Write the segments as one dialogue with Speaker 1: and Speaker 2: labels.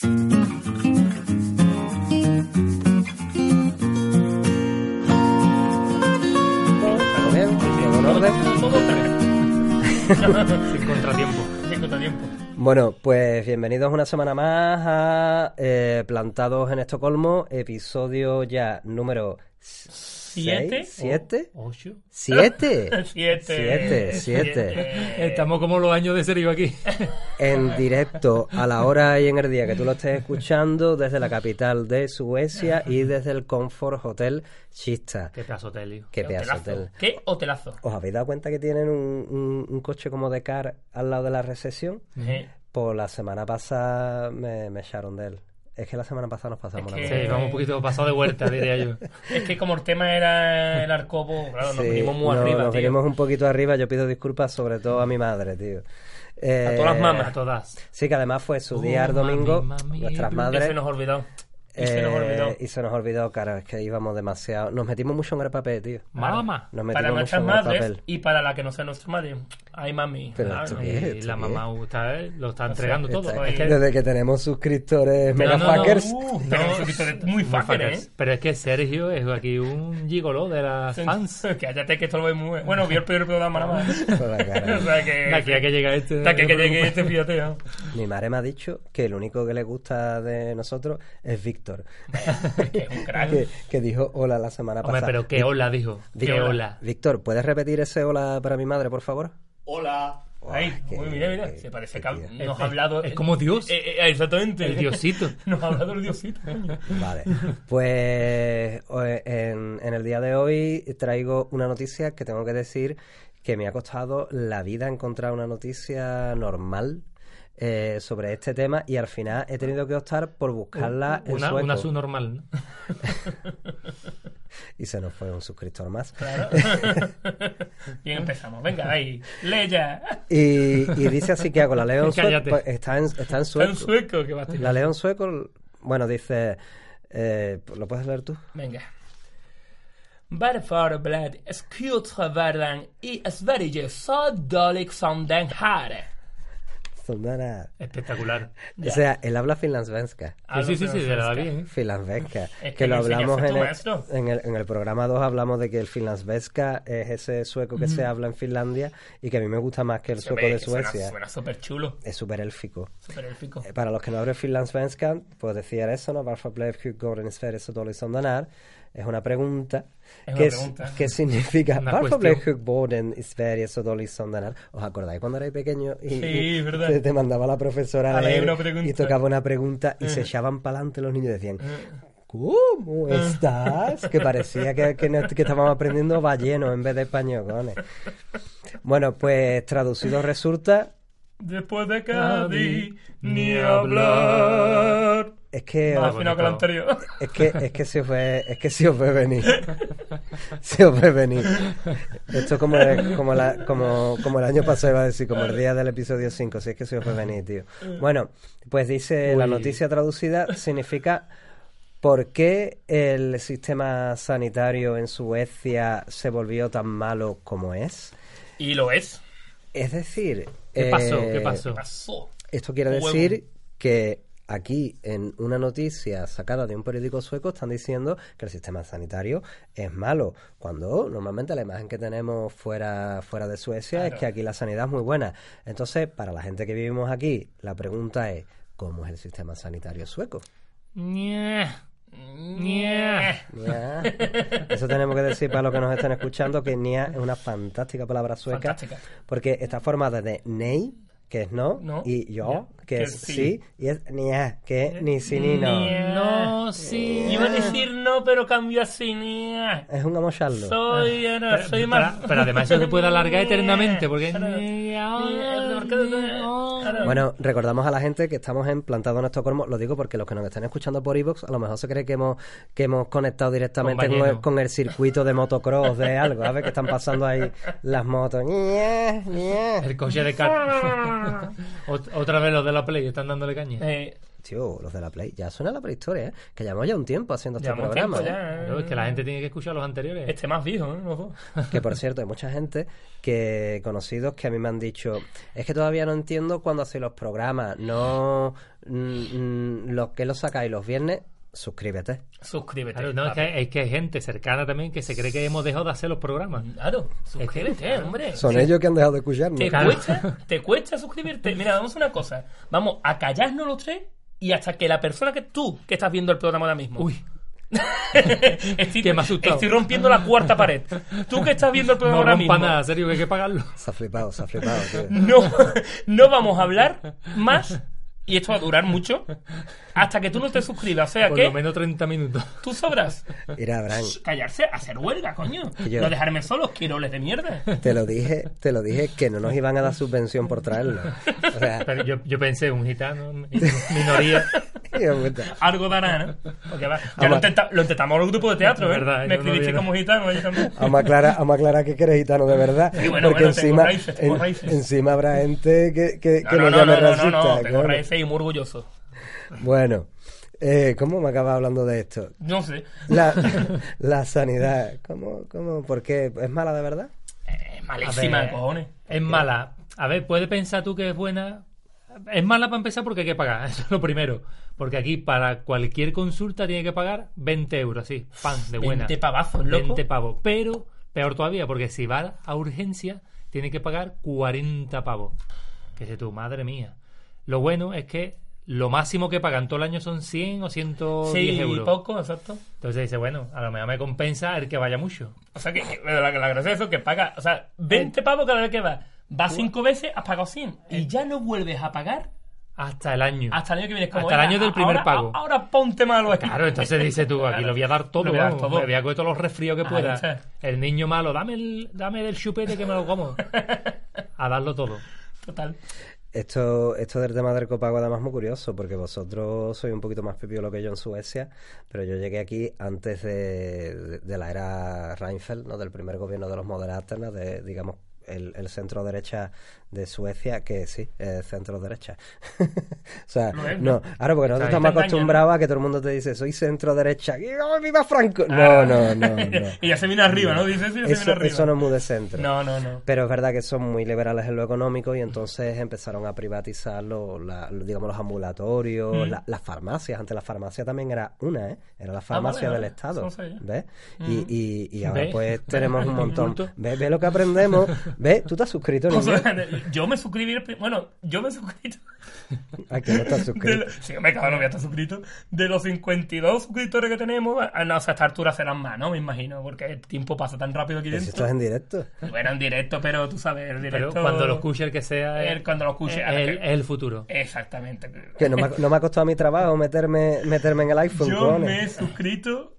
Speaker 1: ¿Todo bien? ¿Todo en orden?
Speaker 2: Todo
Speaker 3: Sin contratiempo.
Speaker 2: Sin contratiempo.
Speaker 1: Bueno, pues bienvenidos una semana más a eh, Plantados en Estocolmo, episodio ya número
Speaker 2: ¿Siete?
Speaker 1: seis, ¿Siete?
Speaker 3: Ocho.
Speaker 1: ¿Siete?
Speaker 2: Siete.
Speaker 1: Siete, siete.
Speaker 3: Estamos como los años de serio aquí.
Speaker 1: En directo a la hora y en el día que tú lo estés escuchando desde la capital de Suecia y desde el Comfort Hotel Chista.
Speaker 3: Qué pedazo de lío.
Speaker 1: Qué pedazo hotel.
Speaker 2: ¿Qué hotelazo?
Speaker 1: ¿Os habéis dado cuenta que tienen un, un- un coche como de car al lado de la recepción?
Speaker 2: Eh,
Speaker 1: Pues la semana pasada me, me echaron de él. Es que la semana pasada nos pasamos
Speaker 2: Es que-
Speaker 3: Sí, vamos un poquito pasado de vuelta, diría yo.
Speaker 2: Es que como el tema era el arcobo, claro, nos
Speaker 1: Sí,
Speaker 2: venimos muy
Speaker 1: no,
Speaker 2: arriba,
Speaker 1: nos
Speaker 2: tío.
Speaker 1: venimos un poquito arriba. Yo pido disculpas sobre todo a mi madre, tío. Eh,
Speaker 2: A todas las mamás.
Speaker 3: A todas.
Speaker 1: Sí, que además fue su
Speaker 3: Oh,
Speaker 1: día el domingo.
Speaker 3: mami, mami.
Speaker 1: nuestras madres.
Speaker 2: se nos olvidó. Y se nos
Speaker 1: eh,
Speaker 2: olvidó.
Speaker 1: y se nos olvidó, claro, es que íbamos demasiado. Nos metimos mucho en el papel, tío.
Speaker 3: Mamá.
Speaker 1: Nos
Speaker 2: Para
Speaker 1: metimos mucho
Speaker 2: nuestras
Speaker 1: en el
Speaker 2: madres
Speaker 1: papel.
Speaker 2: y para la que no sea nuestra madre. Ay, mami.
Speaker 1: Pero
Speaker 3: Y la
Speaker 1: qué
Speaker 3: mamá está, eh, lo está entregando todo.
Speaker 1: Está-
Speaker 3: Es que-
Speaker 1: Desde que tenemos suscriptores
Speaker 3: No, no, no.
Speaker 2: Uh, tenemos suscriptores muy fuckers,
Speaker 3: fuckers.
Speaker 2: ¿eh?
Speaker 3: Pero es que Sergio es aquí un gigolo de las fans.
Speaker 2: Cállate que esto lo ve muy bueno. Vio el primer programa nada más.
Speaker 1: Cara.
Speaker 2: o sea que...
Speaker 3: De aquí a que llega este.
Speaker 2: de aquí a que llegue este, fíjate. ¿no?
Speaker 1: Mi madre me ha dicho que el único que le gusta de nosotros es Víctor.
Speaker 2: Que es un crack.
Speaker 1: que, que dijo hola la semana
Speaker 3: Hombre,
Speaker 1: pasada.
Speaker 3: pero qué hola, dijo.
Speaker 1: Di-
Speaker 3: Qué hola.
Speaker 1: Víctor, ¿puedes repetir ese hola para mi madre, por favor?
Speaker 2: Hola. Ay,
Speaker 1: qué-
Speaker 2: uy, mira, mira,
Speaker 1: qué-
Speaker 2: se parece que nos
Speaker 3: Es-
Speaker 2: ha hablado.
Speaker 3: es como Dios.
Speaker 2: Eh, eh, exactamente.
Speaker 3: El diosito.
Speaker 2: Nos ha hablado el diosito, coño.
Speaker 1: Vale. Pues en el día de hoy traigo una noticia que tengo que decir que me ha costado la vida encontrar una noticia normal eh, sobre este tema y al final he tenido que optar por buscarla en
Speaker 3: Una,
Speaker 1: sueco.
Speaker 3: una subnormal. ¿no?
Speaker 1: Y se nos fue un suscriptor más.
Speaker 2: Claro. Bien, empezamos. Venga, ahí. Lee ya.
Speaker 1: Y, y dice así que hago la leo en sueco. Pues está en, está en
Speaker 2: Está en
Speaker 1: sueco.
Speaker 2: sueco que va a.
Speaker 1: La leo en sueco, bueno, dice... eh, ¿Lo puedes leer tú?
Speaker 2: Venga. Varför blev skutervärlden i Sverige så dålig som den här?
Speaker 1: Sondana.
Speaker 3: Espectacular.
Speaker 1: O sea, él habla finlandesvenska.
Speaker 3: Sí, sí, sí, sí, de la bien.
Speaker 1: Finlandesvenska.
Speaker 2: Es
Speaker 1: que,
Speaker 2: que
Speaker 1: lo hablamos en el, en, el, en el programa 2 hablamos de que el finlandesvenska es ese sueco que se habla en Finlandia y que a mí me gusta más que el sueco de Suecia.
Speaker 2: Suena súper chulo.
Speaker 1: Es súper élfico.
Speaker 2: Súper élfico.
Speaker 1: Eh, Para los que no hablan finlandesvenska, pues decía eso, ¿no? Varför blev Hugo i Sverige så dålig som den är? Es una pregunta.
Speaker 2: Es
Speaker 1: que,
Speaker 2: una
Speaker 1: es-
Speaker 2: pregunta.
Speaker 1: que significa
Speaker 3: Una
Speaker 1: Varför
Speaker 3: cuestión.
Speaker 1: blev sjukvården i Sverige så dålig som den är? ¿Os acordáis cuando erais pequeños y,
Speaker 2: Sí, verdad.
Speaker 1: te, te mandaba la profesora a
Speaker 2: leer
Speaker 1: y tocaba una pregunta y se echaban para adelante los niños y decían ¿Cómo estás? Que parecía que, que, que estábamos aprendiendo balleno en vez de español. Bueno, pues traducido resulta
Speaker 2: Después de Cádiz, ni hablar.
Speaker 1: Es que
Speaker 2: Más
Speaker 1: os-
Speaker 2: afinado que el anterior.
Speaker 1: es que es que se os ve es que se os ve venir. Se os ve venir. Esto es como el, como, la, como, como el año pasado iba a decir, como el día del episodio 5, si es que se os ve venir, tío. Bueno, pues dice la noticia traducida significa ¿Por qué el sistema sanitario en Suecia se volvió tan malo como es?
Speaker 2: Y lo es.
Speaker 1: Es decir,
Speaker 3: ¿Qué pasó?
Speaker 1: eh,
Speaker 3: ¿Qué pasó?
Speaker 2: Pasó.
Speaker 1: Esto quiere
Speaker 2: Huevo.
Speaker 1: decir que aquí, en una noticia sacada de un periódico sueco, están diciendo que el sistema sanitario es malo, cuando normalmente la imagen que tenemos fuera, fuera de Suecia
Speaker 2: Claro.
Speaker 1: es que aquí la sanidad es muy buena. Entonces, para la gente que vivimos aquí, la pregunta es, ¿cómo es el sistema sanitario sueco?
Speaker 3: Ñe. Ñe.
Speaker 1: Nia. Eso tenemos que decir para los que nos estén escuchando que Nia es una fantástica palabra sueca
Speaker 2: Fantástica.
Speaker 1: porque está formada de Nei, que es no,
Speaker 2: No.
Speaker 1: y yo, que,
Speaker 2: Que
Speaker 1: es
Speaker 2: sí.
Speaker 1: sí, y es Nia, que es ni sí ni no.
Speaker 3: No, sí.
Speaker 2: Iba a decir no, pero cambió así. Nia.
Speaker 1: Es un amocharlo.
Speaker 2: Soy, eh, no,
Speaker 3: Pero,
Speaker 2: soy más.
Speaker 3: pero además eso se puede alargar eternamente porque...
Speaker 1: Bueno, recordamos a la gente que estamos en Plantado en Estocolmo, lo digo porque los que nos están escuchando por iVoox a lo mejor se cree que hemos, que hemos conectado directamente
Speaker 3: Con
Speaker 1: con, el, con el circuito de motocross de algo, ¿sabes? Que están pasando ahí las motos.
Speaker 3: El coche de car... Ot- Otra vez los de la Play están dándole caña.
Speaker 2: Eh,
Speaker 1: tío, los de la Play, ya suena la prehistoria, ¿eh? Que llevamos ya un tiempo haciendo este
Speaker 2: Llevamos
Speaker 1: programa.
Speaker 2: tiempo
Speaker 1: ¿eh?
Speaker 2: ya, ¿eh?
Speaker 3: Es que la gente tiene que escuchar los anteriores.
Speaker 2: Este más viejo, ¿eh?
Speaker 1: Que por cierto, hay mucha gente que conocidos que a mí me han dicho, es que todavía no entiendo cuándo hacéis los programas, no mm, mm, los que los sacáis los viernes, suscríbete.
Speaker 2: Suscríbete.
Speaker 3: Claro, no, es que, es que hay gente cercana también que se cree que hemos dejado de hacer los programas.
Speaker 2: Claro, suscríbete, hombre.
Speaker 1: Son ellos que han dejado de escucharnos.
Speaker 2: ¿Te
Speaker 3: Claro.
Speaker 2: cuesta? ¿Te cuesta suscribirte? Mira, vamos a una cosa. Vamos a callarnos los tres y hasta que la persona que tú, que estás viendo el programa ahora mismo.
Speaker 3: Uy,
Speaker 2: estoy,
Speaker 3: que me ha asustado.
Speaker 2: estoy rompiendo la cuarta pared. Tú que estás viendo el programa
Speaker 3: no
Speaker 2: ahora mismo.
Speaker 3: nada, serio, que hay que pagarlo.
Speaker 1: Se ha flipado, se ha flipado, tío.
Speaker 2: No, no vamos a hablar más. Y esto va a durar mucho. Hasta que tú no te suscribas. O sea
Speaker 3: Por
Speaker 2: que
Speaker 3: lo menos 30 minutos.
Speaker 2: tú sabrás.
Speaker 1: Mira, Abraham,
Speaker 2: Callarse, hacer huelga, coño.
Speaker 1: Yo-
Speaker 2: No dejarme solos, quiroles de mierda.
Speaker 1: te lo dije, te lo dije que no nos iban a dar subvención por traerlo. O sea,
Speaker 3: Pero yo, yo pensé, un gitano, minoría.
Speaker 2: Algo dará, ¿no? Porque va. Ya lo, intenta- lo intentamos en los grupos de teatro, ¿eh?
Speaker 3: Verdad,
Speaker 2: Me
Speaker 3: no
Speaker 2: escribiste
Speaker 3: no.
Speaker 2: como gitano, yo también.
Speaker 1: Vamos a aclarar, vamos a aclarar que eres gitano de verdad.
Speaker 2: Sí, bueno,
Speaker 1: porque
Speaker 2: bueno, tengo
Speaker 1: encima,
Speaker 2: raíces, tengo
Speaker 1: en-
Speaker 2: raíces.
Speaker 1: encima habrá gente que, que,
Speaker 2: No,
Speaker 1: nos
Speaker 2: no, no,
Speaker 1: llame
Speaker 2: no, no,
Speaker 1: racista.
Speaker 2: no, tengo raíces y muy orgulloso.
Speaker 1: Bueno, eh, ¿cómo me acabas hablando de esto?
Speaker 2: No sé.
Speaker 1: La, la sanidad, ¿cómo, cómo, por qué? ¿Es mala de verdad?
Speaker 2: Es malísima,
Speaker 3: A ver,
Speaker 2: cojones.
Speaker 3: Es mala. A ver, puede pensar tú que es buena. Es mala para empezar porque hay que pagar, eso es lo primero. Porque aquí para cualquier consulta tiene que pagar 20 euros, así, pan, de buena.
Speaker 2: 20 pavazos, loco.
Speaker 3: 20 pavos. Pero, peor todavía, porque si va a urgencia, tiene que pagar 40 pavos. Que se tu madre mía. Lo bueno es que lo máximo que pagan todo el año son 100 o 110
Speaker 2: Sí,
Speaker 3: euros.
Speaker 2: poco, exacto.
Speaker 3: Entonces dice, bueno, a lo mejor me compensa el que vaya mucho.
Speaker 2: O sea, que, que- la, la gracia de eso es que paga, o sea, 20 pavos cada vez que va. Va cinco veces, has pagado 100. Y ya no vuelves a pagar
Speaker 3: Hasta el año.
Speaker 2: hasta el año que viene. Es como,
Speaker 3: Hasta el
Speaker 2: "Venga,
Speaker 3: año del primer
Speaker 2: ahora-
Speaker 3: pago".
Speaker 2: Ahora ponte malo aquí.
Speaker 3: Claro, entonces dices tú, aquí lo voy a dar todo,
Speaker 2: Lo voy a dar
Speaker 3: vamos,
Speaker 2: todo.
Speaker 3: me voy a coger todos los resfríos que
Speaker 2: Ahí
Speaker 3: pueda. El niño malo, dame el, dame el chupete que me lo como. A darlo todo.
Speaker 2: Total.
Speaker 1: Esto, esto del tema del copago además es muy curioso, porque vosotros sois un poquito más pipiolo que yo en Suecia, pero yo llegué aquí antes de, de- la era Reinfeldt, ¿no? del primer gobierno de los moderaternas, de, digamos, el, el centro derecha de Suecia, que sí, es centro derecha. o sea,
Speaker 2: Lo
Speaker 1: no,
Speaker 2: ¿no?
Speaker 1: ahora porque nosotros estamos
Speaker 2: ahí te
Speaker 1: acostumbrados a que todo el mundo te dice, soy centro derecha, ¡oh, viva Franco! No, no, no, no.
Speaker 2: y ya se viene arriba, ¿no? Dices, ya se
Speaker 1: Eso,
Speaker 2: viene arriba.
Speaker 1: eso no es muy de centro.
Speaker 2: No, no, no.
Speaker 1: Pero es verdad que son muy liberales en lo económico y entonces empezaron a privatizar los, la- digamos, los ambulatorios, la- las farmacias. Antes la farmacia también era una, ¿eh? Era la farmacia
Speaker 2: Ah, vale,
Speaker 1: del. Estado. ¿Ves? Y, y, y ahora
Speaker 3: ¿Ves?
Speaker 1: pues tenemos un montón. ¿Ves? ¿Ves lo que aprendemos? ¿Ves? ¿Tú te has suscrito?
Speaker 2: O sea, yo me suscribí, bueno, yo me suscrito.
Speaker 1: ¿A quién no te has
Speaker 2: De
Speaker 1: suscrito?
Speaker 2: lo- sí, me cago, no voy a estar suscrito. De los 52 suscriptores que tenemos, ah, no, o sea, a esta altura serán más, ¿no? Me imagino, porque el tiempo pasa tan rápido aquí
Speaker 1: Pero si
Speaker 2: dentro.
Speaker 1: estás en directo.
Speaker 2: Bueno, en directo, pero tú sabes, el directo.
Speaker 3: Pero cuando lo escuche el que sea,
Speaker 2: El- cuando lo escuche,
Speaker 3: es,
Speaker 2: ahora
Speaker 3: el,
Speaker 2: que-
Speaker 3: es el futuro.
Speaker 2: Exactamente.
Speaker 1: Que no me, ha, no me ha costado mi trabajo meterme, meterme en el iPhone,
Speaker 2: Yo
Speaker 1: cojones.
Speaker 2: me he suscrito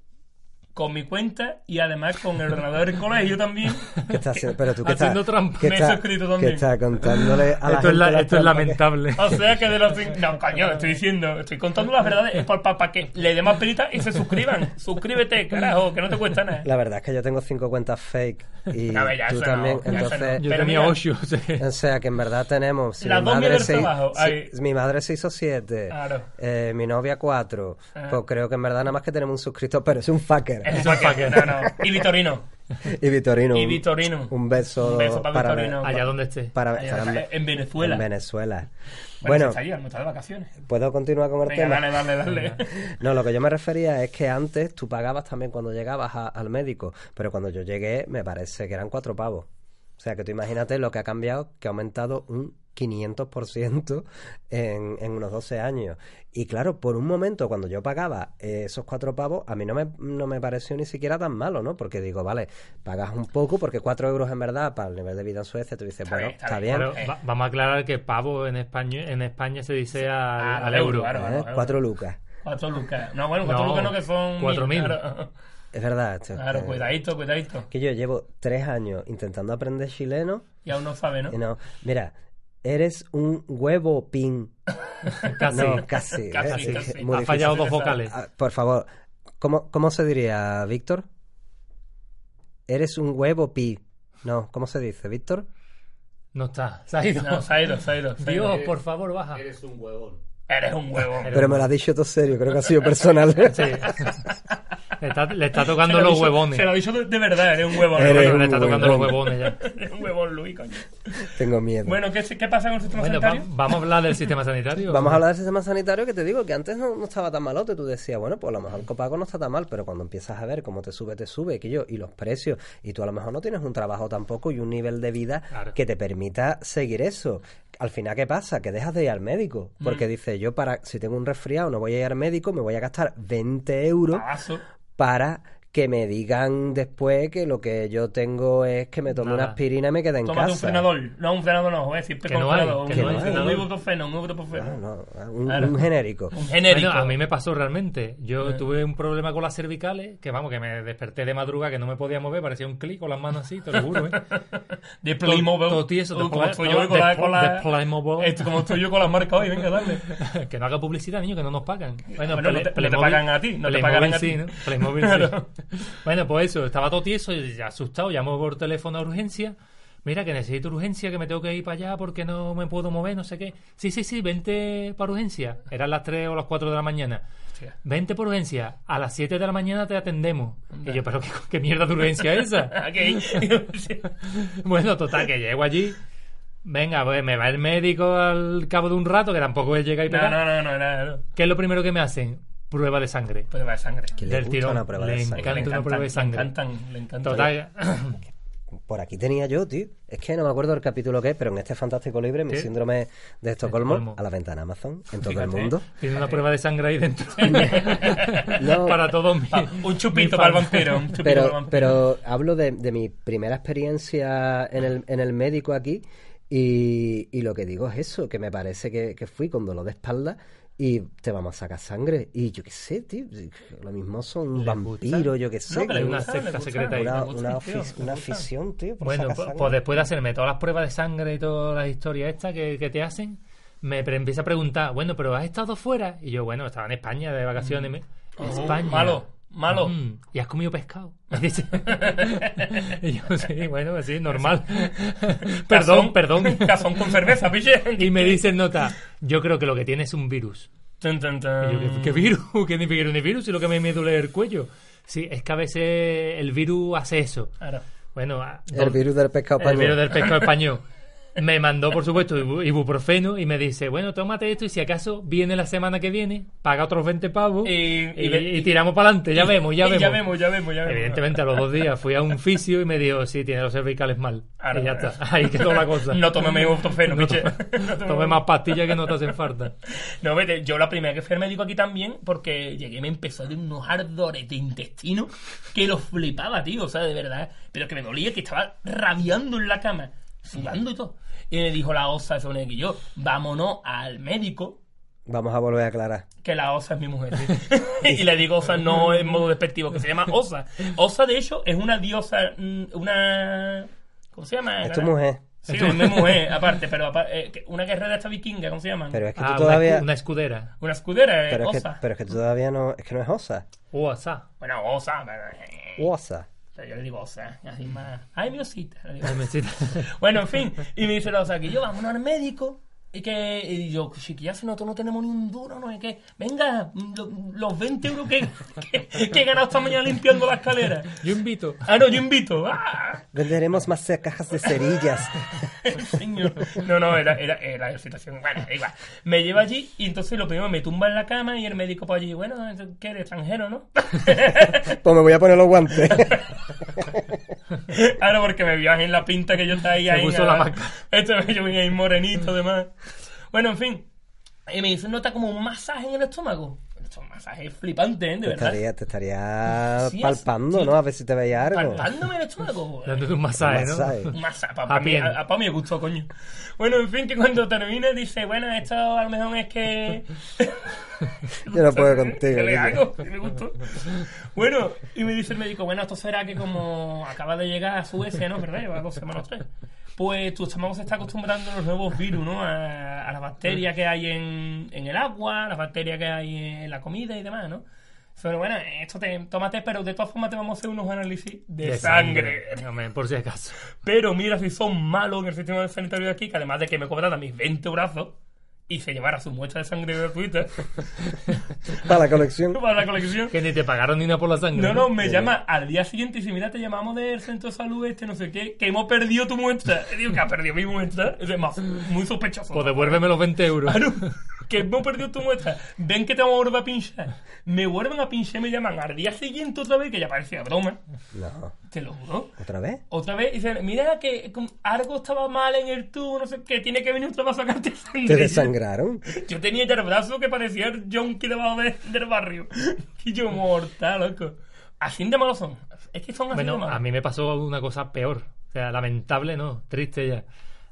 Speaker 2: con mi cuenta y además con el ordenador del colegio también.
Speaker 1: ¿Qué estás haciendo? Pero tú qué estás,
Speaker 3: Haciendo trampa.
Speaker 1: qué
Speaker 2: Me he suscrito
Speaker 1: qué
Speaker 2: también.
Speaker 1: estás contándole a la
Speaker 3: Esto es,
Speaker 1: gente
Speaker 3: la-
Speaker 1: las
Speaker 3: esto es
Speaker 1: que-
Speaker 3: lamentable.
Speaker 2: O sea que de los No, coño, estoy diciendo, estoy contando las verdades, es para que le dé más penita y se suscriban. Suscríbete, carajo, que no te cuesta nada.
Speaker 1: La verdad es que yo tengo cinco cuentas fake y tú también.
Speaker 2: no,
Speaker 1: entonces,
Speaker 2: no.
Speaker 3: Yo
Speaker 2: Pero
Speaker 3: tenía
Speaker 2: mira-
Speaker 3: 8. O sea,
Speaker 1: o sea que en verdad tenemos. Si
Speaker 2: Las
Speaker 1: mi,
Speaker 2: dos
Speaker 1: madre se,
Speaker 2: trabajo,
Speaker 1: si- mi madre se hizo siete.
Speaker 2: Claro.
Speaker 1: eh, mi novia cuatro.
Speaker 2: Ah.
Speaker 1: Pues creo que en verdad nada más que tenemos un suscriptor, pero es un fucker.
Speaker 2: Es un fucker, no, no. Y Vitorino.
Speaker 1: y Vitorino.
Speaker 2: Y
Speaker 1: un-
Speaker 2: Vitorino.
Speaker 1: Un beso,
Speaker 2: Un beso para Vitorino.
Speaker 3: allá donde esté.
Speaker 1: Para,
Speaker 2: Allá
Speaker 1: para-
Speaker 2: está, en Venezuela.
Speaker 1: en Venezuela.
Speaker 2: Bueno,
Speaker 1: Bueno,
Speaker 2: está allí, está de vacaciones.
Speaker 1: ¿puedo continuar con el
Speaker 2: Venga,
Speaker 1: tema?
Speaker 2: dale, dale, dale.
Speaker 1: No, lo que yo me refería es que antes tú pagabas también cuando llegabas a- al médico, pero cuando yo llegué me parece que eran cuatro pavos. O sea, que tú imagínate lo que ha cambiado, que ha aumentado un 500% en, en unos 12 años. Y claro, por un momento cuando yo pagaba eh, esos cuatro pavos, a mí no me, no me pareció ni siquiera tan malo, ¿no? Porque digo, vale, pagas un poco, porque cuatro euros en verdad para el nivel de vida en Suecia, tú dices,
Speaker 2: Está
Speaker 1: bueno,
Speaker 2: bien, está
Speaker 1: está
Speaker 2: bien.
Speaker 1: bien.
Speaker 3: Pero va- vamos a aclarar que pavo en España, en España se dice al,
Speaker 2: al
Speaker 3: al
Speaker 2: euro, claro.
Speaker 1: ¿eh? Cuatro lucas.
Speaker 2: Cuatro lucas. No, bueno, cuatro
Speaker 3: No,
Speaker 2: lucas no que son...
Speaker 3: cuatro mil.
Speaker 2: Claro,
Speaker 1: Es verdad. esto,
Speaker 2: Claro,
Speaker 1: eh,
Speaker 2: cuidadito, cuidadito.
Speaker 1: que yo llevo tres años intentando aprender chileno
Speaker 2: Y aún no sabe, ¿no?
Speaker 1: Y no, mira, eres un huevo pin.
Speaker 3: Casi.
Speaker 1: No, casi. ¿eh?
Speaker 2: Casi,
Speaker 1: Así
Speaker 2: casi.
Speaker 1: que muy
Speaker 3: ha fallado dos vocales.
Speaker 1: Ah, por favor, ¿cómo, ¿cómo se diría, Víctor? Eres un huevo pi. No, ¿cómo se dice, Víctor?
Speaker 3: No está. Se ha ido.
Speaker 2: No, se ha ido, se ha ido. se.
Speaker 3: Dios, por favor, baja.
Speaker 4: Eres un huevón.
Speaker 2: Eres un huevo.
Speaker 1: Pero me lo has dicho todo serio, creo que ha sido personal.
Speaker 3: Sí. le, está, le está tocando
Speaker 2: Se lo ha
Speaker 3: los huevones.
Speaker 2: Se lo dicho de, de verdad, eres un huevón.
Speaker 1: Eres un
Speaker 3: le está tocando los huevones ya.
Speaker 2: eres un huevón, Luis, coño.
Speaker 1: Tengo miedo.
Speaker 2: Bueno, ¿qué, qué pasa con el sistema
Speaker 3: Bueno, va-
Speaker 2: sanitario?
Speaker 3: vamos a hablar del sistema sanitario.
Speaker 1: Vamos a hablar del sistema sanitario que te digo que antes no, no estaba tan malote. Tú decías, bueno, pues a lo mejor el copago no está tan mal, pero cuando empiezas a ver cómo te sube, te sube, que yo, y los precios, y tú a lo mejor no tienes un trabajo tampoco y un nivel de vida
Speaker 3: Claro.
Speaker 1: que te permita seguir eso. Al final, ¿qué pasa? Que dejas de ir al médico.
Speaker 2: Mm.
Speaker 1: Porque dices, yo para, si tengo un resfriado, no voy a ir al médico, me voy a gastar 20 euros
Speaker 2: Pavazo.
Speaker 1: Para que me digan después que lo que yo tengo es que me tome una aspirina y me quede en
Speaker 2: Tómate un
Speaker 1: casa.
Speaker 2: frenador. No, un frenador no, joder, siempre
Speaker 3: Que
Speaker 2: con
Speaker 3: no hay,
Speaker 2: frenador.
Speaker 3: que
Speaker 2: un,
Speaker 1: no hay
Speaker 2: un ibuprofeno, un ibuprofeno.
Speaker 1: Ah, no, un,
Speaker 2: Claro.
Speaker 1: un genérico.
Speaker 2: Un genérico.
Speaker 3: Bueno, a mí me pasó realmente. Yo
Speaker 2: Eh.
Speaker 3: tuve un problema con las cervicales, que vamos, que me desperté de madrugada, que no me podía mover, parecía un clic con las manos así, te lo juro, ¿eh?
Speaker 2: De Playmobil.
Speaker 3: Todo tieso, de
Speaker 2: Uh, como
Speaker 3: Play-
Speaker 2: estoy
Speaker 3: no,
Speaker 2: yo con
Speaker 3: de
Speaker 2: la... Con la
Speaker 3: de Playmobil.
Speaker 2: Esto, como estoy yo con las marcas hoy, venga, dale.
Speaker 3: que no haga publicidad, niño, que no nos pagan. Bueno,
Speaker 2: Bueno, no te- no te pagan a ti, no te pagarán a
Speaker 3: sí,
Speaker 2: ti.
Speaker 3: ¿no? Playmobil sí.
Speaker 2: Claro.
Speaker 3: Bueno, pues eso, estaba todo tieso, asustado, llamo por teléfono a urgencia. Mira, que necesito urgencia, que me tengo que ir para allá porque no me puedo mover, no sé qué. Sí, sí, sí, vente para urgencia. Eran las 3 o las 4 de la mañana.
Speaker 2: Hostia.
Speaker 3: Vente por urgencia. A las 7 de la mañana te atendemos. Y yo, pero qué, qué mierda de urgencia es esa. Bueno, total, que llego allí. Venga, pues me va el médico al cabo de un rato, que tampoco él llega y
Speaker 2: No,
Speaker 3: pega.
Speaker 2: no, no, no, no, no.
Speaker 3: ¿Qué es lo primero que me hacen? Prueba de sangre.
Speaker 2: Va de sangre.
Speaker 1: Que le
Speaker 3: Del
Speaker 1: gusta
Speaker 3: tirón.
Speaker 1: una prueba
Speaker 3: Le
Speaker 1: de sangre.
Speaker 3: encanta.
Speaker 2: Le
Speaker 3: una prueba de sangre.
Speaker 2: Le encantan, le encantan.
Speaker 3: Total.
Speaker 1: Por aquí tenía yo, tío. Es que no me acuerdo el capítulo que es, pero en este fantástico libre, mi
Speaker 3: ¿Qué?
Speaker 1: síndrome de Estocolmo,
Speaker 3: Estocolmo.
Speaker 1: a la ventana Amazon, en todo
Speaker 2: Fíjate.
Speaker 1: el mundo.
Speaker 3: Tiene una prueba de sangre ahí dentro.
Speaker 1: No.
Speaker 3: Para todos mis.
Speaker 2: Ah, un chupito para el vampiro. Un chupito para el
Speaker 1: Pero,
Speaker 2: vampiro.
Speaker 1: pero hablo de, de mi primera experiencia en el, en el médico aquí y, y lo que digo es eso, que me parece que, que fui con dolor de espalda y te vamos a sacar sangre. Y yo qué sé, tío, lo mismo son
Speaker 3: ¿Les
Speaker 1: vampiros, yo qué sé.
Speaker 2: No,
Speaker 3: Hay una secta secreta ahí.
Speaker 1: una, una, afición, tío, por
Speaker 3: Bueno,
Speaker 1: sacar
Speaker 3: pues, pues después de hacerme todas las pruebas de sangre y todas las historias estas que, que te hacen, me empieza a preguntar, bueno, pero ¿has estado fuera? Y yo, bueno, estaba en España de vacaciones. me-
Speaker 2: Oh,
Speaker 3: España.
Speaker 2: malo, malo.
Speaker 3: Mm, ¿Y has comido pescado? Y yo, sí, bueno, sí, normal. perdón,
Speaker 2: Cazón-
Speaker 3: perdón.
Speaker 2: Cazón con cerveza, piche.
Speaker 3: Y me dice en nota, yo creo que lo que tiene es un virus.
Speaker 2: Tun, tun, tun.
Speaker 3: Y yo, ¿qué, qué virus? ¿Qué ni virus? Y lo que me, me duele el cuello. Sí, es que a veces el virus hace eso.
Speaker 2: Claro.
Speaker 3: Bueno, a-
Speaker 1: El virus del pescado
Speaker 3: el
Speaker 1: español.
Speaker 3: virus del pescado español. Me mandó, por supuesto, ibu- ibuprofeno y me dice, bueno, tómate esto y si acaso viene la semana que viene, paga otros 20 pavos
Speaker 2: Y-
Speaker 3: y,
Speaker 2: y ve-
Speaker 3: y tiramos para adelante. Ya vemos, ya vemos.
Speaker 2: Ya vemos, ya vemos, ya vemos.
Speaker 3: Evidentemente, a los dos días fui a un fisio y me dijo, sí, tiene los cervicales mal.
Speaker 2: Ahora,
Speaker 3: y ya está. Ahí quedó la cosa.
Speaker 2: No tome medio ibuprofeno,
Speaker 3: No
Speaker 2: piche.
Speaker 3: to-
Speaker 2: No tome
Speaker 3: Tome más pastillas que no te hacen falta.
Speaker 2: No, vete, yo la primera que fui al médico aquí también, porque llegué y me empezó dar unos ardores de intestino que los flipaba, tío, o sea, de verdad. Pero que me dolía, que estaba rabiando en la cama, sudando y todo. Y me dijo la osa, eso que yo, vámonos al médico,
Speaker 1: Vamos a volver a aclarar.
Speaker 2: que la osa es mi mujer. ¿sí? y le digo osa no en modo despectivo, que se llama osa. Osa, de hecho, es una diosa, mm, una... ¿Cómo se llama?
Speaker 1: Es tu mujer.
Speaker 2: Sí, es mi mujer, aparte, pero eh, que- una guerrera esta vikinga, ¿cómo se llama?
Speaker 1: Pero es que
Speaker 3: Ah,
Speaker 1: tú
Speaker 3: una,
Speaker 1: todavía.
Speaker 3: una escudera.
Speaker 2: Una escudera, eh,
Speaker 1: Pero es, que,
Speaker 2: osa.
Speaker 1: pero es que tú todavía no. Es que no es osa.
Speaker 3: Osa.
Speaker 2: Bueno, osa, pero, eh,
Speaker 1: Osa.
Speaker 2: Yo le digo osa, así más. Ay, mi osita. le digo. Bueno, en fin. Y me dice la osa que yo vámonos al médico. Y que y yo, chiquilla, si nosotros no tenemos ni un duro, no es que. Venga, lo- los 20 euros que, que, que he ganado esta mañana limpiando la escalera.
Speaker 3: Yo invito.
Speaker 2: Ah, no, yo invito. ¡Ah!
Speaker 1: Venderemos más cajas de cerillas.
Speaker 2: Señor. No, no, era, era, era la situación. Bueno, igual. Me lleva allí y entonces lo primero me tumba en la cama y el médico por allí, bueno, ¿qué eres extranjero, no?
Speaker 1: Pues me voy a poner los guantes.
Speaker 2: Ahora porque me vio en la pinta que yo estaba ahí.
Speaker 3: Puso
Speaker 2: ah,
Speaker 3: la máscara.
Speaker 2: Este yo venía ahí morenito, demás. Bueno, en fin. Y me dice, ¿nota como un masaje en el estómago? Esto es un masaje flipante, ¿eh? De
Speaker 1: Te
Speaker 2: verdad.
Speaker 1: estaría, te estaría
Speaker 2: Sí,
Speaker 1: palpando,
Speaker 2: sí.
Speaker 1: ¿no? A ver si te veía algo.
Speaker 2: Palpándome el estómago.
Speaker 3: Dándote un masaje, ¿no?
Speaker 1: Masaje.
Speaker 2: Un masaje. Para mí, a, pa' mí me gustó, coño. Bueno, en fin, que cuando termine dice, bueno, esto a lo mejor es que...
Speaker 1: Yo no puedo contigo.
Speaker 2: ¿Qué le
Speaker 1: tío.
Speaker 2: hago? Sí me gustó. Bueno, y me dice el médico, bueno, esto será que como acaba de llegar a Suecia, ¿no? ¿Verdad? Lleva dos semanas o tres. Pues tu estómago se está acostumbrando a los nuevos virus, ¿no? A, a las bacterias que hay en, en el agua, a las bacterias que hay en la comida y demás, ¿no? Pero bueno, esto te tómate, pero de todas formas te vamos a hacer unos análisis de, sangre.
Speaker 3: Hombre, por si acaso.
Speaker 2: Pero mira si son malos en el sistema sanitario de aquí, que además de que me cobran a mis 20 brazos, y se llevara su muestra de sangre gratuita
Speaker 1: Para la colección.
Speaker 2: para la colección.
Speaker 3: Que ni te pagaron ni una por la sangre.
Speaker 2: No, no, me llama al día siguiente y dice, mira, te llamamos del centro de salud este, no sé qué, que hemos perdido tu muestra. Y digo, que ha perdido mi muestra. Es más, muy sospechoso.
Speaker 3: Pues devuélveme los 20 euros.
Speaker 2: Que hemos perdido tu muestra. Ven que te vamos a volver a pinchar. Me vuelven a pinchar y me llaman al día siguiente otra vez, que ya parecía broma.
Speaker 1: No.
Speaker 2: Te lo juro.
Speaker 1: ¿Otra vez?
Speaker 2: Otra vez, y dicen, mira que algo estaba mal en el tubo, no sé qué, tiene que venir otra vez a sacarte
Speaker 1: ¿Te
Speaker 2: sangre.
Speaker 1: desangraron?
Speaker 2: Yo tenía ya el brazo que parecía el yonki debajo de- del barrio. Y yo mortal, loco. Así de malos son. Es que son así de
Speaker 3: Bueno,
Speaker 2: malos.
Speaker 3: a mí me pasó una cosa peor. O sea, lamentable, no, triste ya.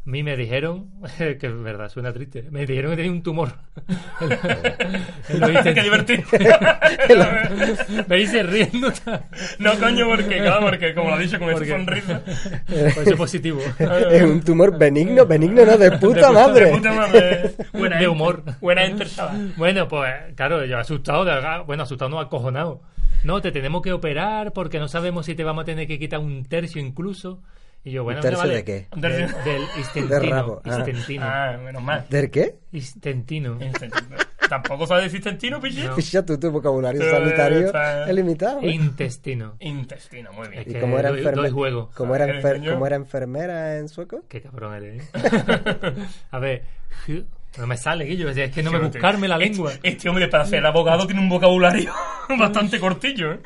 Speaker 3: A mí me dijeron, que es verdad, suena triste, me dijeron que tenía un tumor.
Speaker 2: Qué divertido.
Speaker 3: me hice riendo.
Speaker 2: no, coño, porque, claro, porque como lo ha dicho con esa sonrisa.
Speaker 3: Por eso positivo.
Speaker 1: Es un tumor benigno, benigno no, de puta madre.
Speaker 2: De puta madre. Buena
Speaker 3: De humor.
Speaker 2: Buena enter, chaval.
Speaker 3: Bueno, pues claro, yo asustado, de bueno, asustado no, acojonado. No, te tenemos que operar porque no sabemos si te vamos a tener que quitar un tercio incluso. Y yo, bueno,
Speaker 1: ¿Un tercio
Speaker 3: vale.
Speaker 1: de qué?
Speaker 2: Un tercio.
Speaker 3: Del, del istentino.
Speaker 1: De rabo, ah.
Speaker 3: Istentino.
Speaker 2: Ah, menos mal.
Speaker 1: ¿Del qué?
Speaker 3: Istentino.
Speaker 2: Tampoco sabes decir intestino, pichi.
Speaker 3: No.
Speaker 1: Tú, tu vocabulario
Speaker 2: Eh,
Speaker 1: sanitario
Speaker 2: está-
Speaker 1: es limitado.
Speaker 3: Intestino.
Speaker 2: Intestino, muy bien.
Speaker 3: Es
Speaker 1: ¿Y
Speaker 3: que
Speaker 1: cómo era,
Speaker 3: doy-
Speaker 1: enferme-
Speaker 3: doy juego.
Speaker 1: cómo era,
Speaker 2: ¿Eres
Speaker 1: enfer- cómo era enfermera en sueco?
Speaker 3: Qué cabrón eres, ¿eh? A ver, no me sale, Guillo. Es que no me
Speaker 2: Sí,
Speaker 3: buscarme la
Speaker 2: este-
Speaker 3: lengua.
Speaker 2: Este hombre, para ser abogado, tiene un vocabulario bastante cortillo, ¿eh?